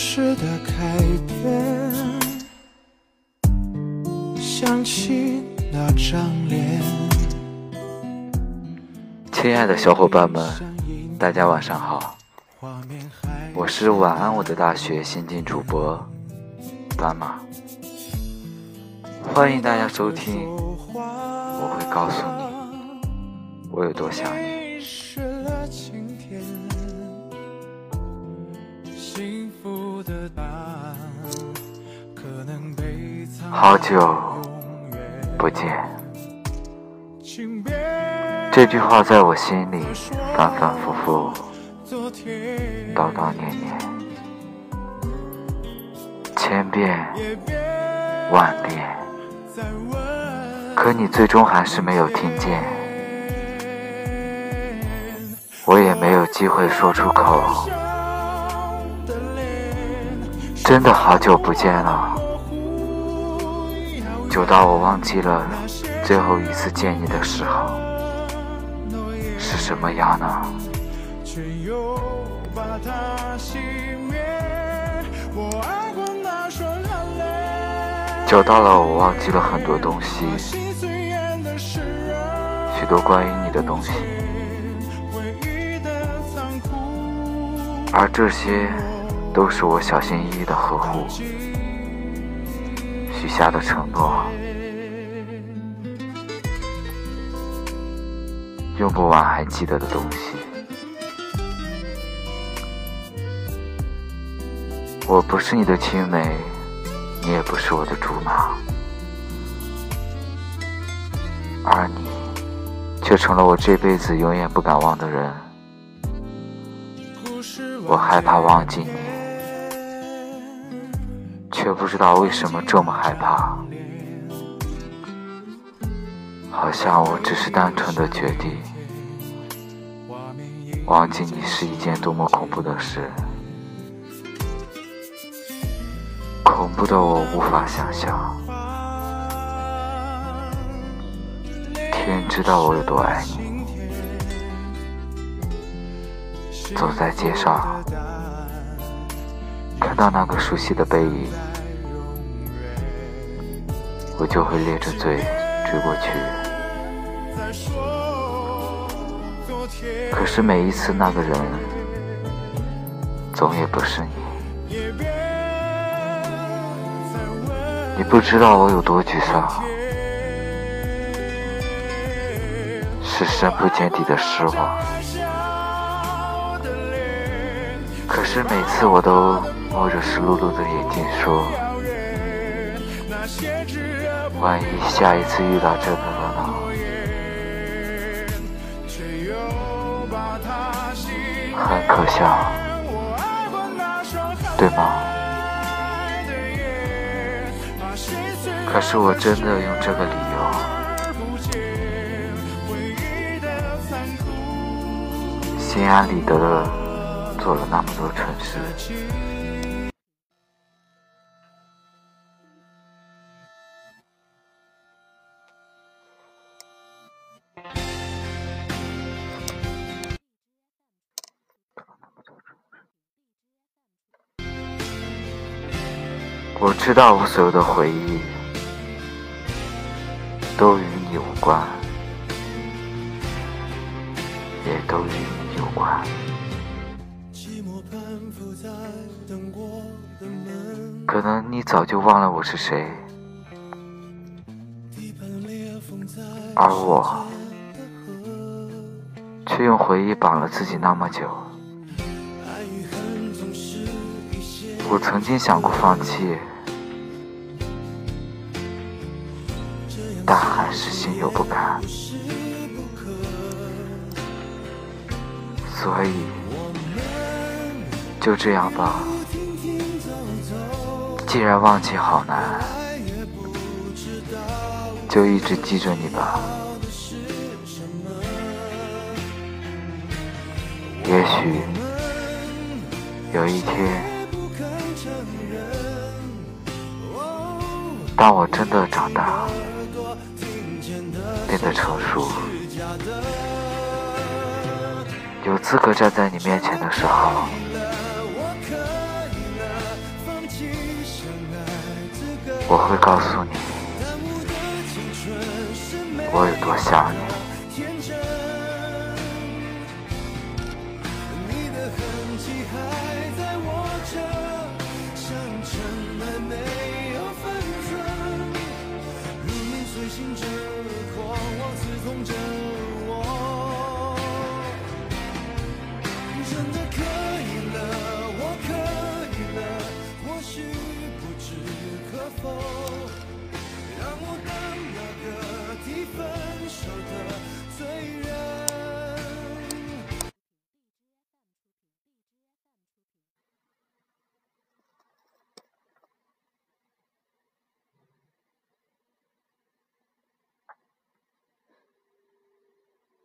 时的改变，想起那张脸。亲爱的小伙伴们，大家晚上好，我是晚安我的大学新晋主播斑马，欢迎大家收听，我会告诉你我有多想你。好久不见，这句话在我心里反反复复，叨叨念念，千遍万遍，可你最终还是没有听见，我也没有机会说出口。真的好久不见了，久到我忘记了最后一次见你的时候是什么样呢？久到了我忘记了很多东西，许多关于你的东西，而这些。都是我小心翼翼的呵护，许下的承诺，用不完还记得的东西。我不是你的青梅，你也不是我的竹马，而你，却成了我这辈子永远不敢忘的人。我害怕忘记你。却不知道为什么这么害怕，好像我只是单纯的决定忘记你是一件多么恐怖的事，恐怖的我无法想象。天知道我有多爱你，走在街上，看到那个熟悉的背影。我就会咧着嘴追过去，可是每一次那个人，总也不是你。你不知道我有多沮丧，是深不见底的失望。可是每次我都摸着湿漉漉的眼睛说。万一下一次遇到这个了呢？很可笑，对吗？可是我真的用这个理由，心安理得的做了那么多蠢事。我知道我所有的回忆都与你无关，也都与你有关。可能你早就忘了我是谁，而我却用回忆绑了自己那么久。我曾经想过放弃。但还是心有不甘，所以就这样吧。既然忘记好难，就一直记着你吧。也许有一天，当我真的长大，变得成熟，有资格站在你面前的时候。我会告诉你。我有多想你。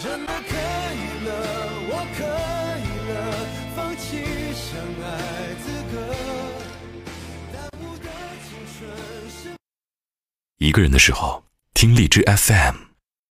真的可以了，我可以了，放弃相爱资格。耽误的青春是一个人的时候，听荔枝 FM。